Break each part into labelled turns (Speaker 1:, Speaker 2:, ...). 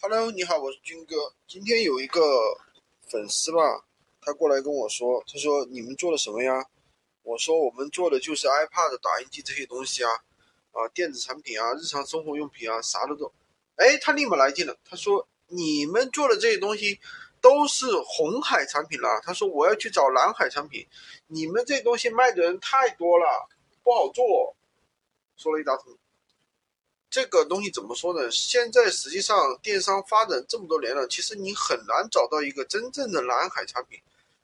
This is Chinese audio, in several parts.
Speaker 1: Hello，你好，我是军哥。今天有一个粉丝吧，他过来跟我说，他说你们做了什么呀？我说我们做的就是 iPad、打印机这些东西啊，啊，电子产品啊，日常生活用品啊，啥的都。哎，他立马来劲了，他说你们做的这些东西都是红海产品了。他说我要去找蓝海产品，你们这东西卖的人太多了，不好做。说了一大通。这个东西怎么说呢？现在实际上电商发展这么多年了，其实你很难找到一个真正的蓝海产品。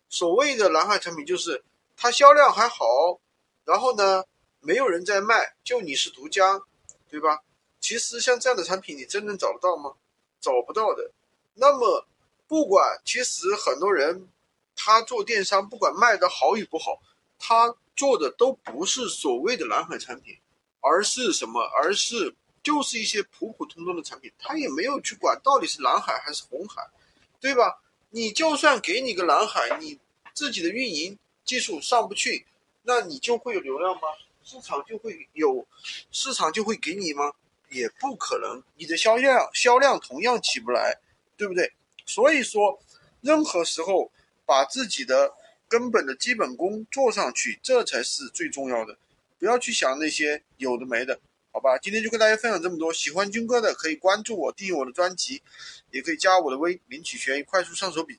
Speaker 1: 所谓的蓝海产品，就是它销量还好，然后呢，没有人在卖，就你是独家，对吧？其实像这样的产品，你真能找得到吗？找不到的。那么，不管其实很多人他做电商，不管卖的好与不好，他做的都不是所谓的蓝海产品，而是什么？而是。就是一些普普通通的产品，他也没有去管到底是蓝海还是红海，对吧？你就算给你个蓝海，你自己的运营技术上不去，那你就会有流量吗？市场就会有，市场就会给你吗？也不可能，你的销量销量同样起不来，对不对？所以说，任何时候把自己的根本的基本功做上去，这才是最重要的。不要去想那些有的没的。好吧，今天就跟大家分享这么多。喜欢军哥的可以关注我，订阅我的专辑，也可以加我的微，领取悬疑快速上手笔。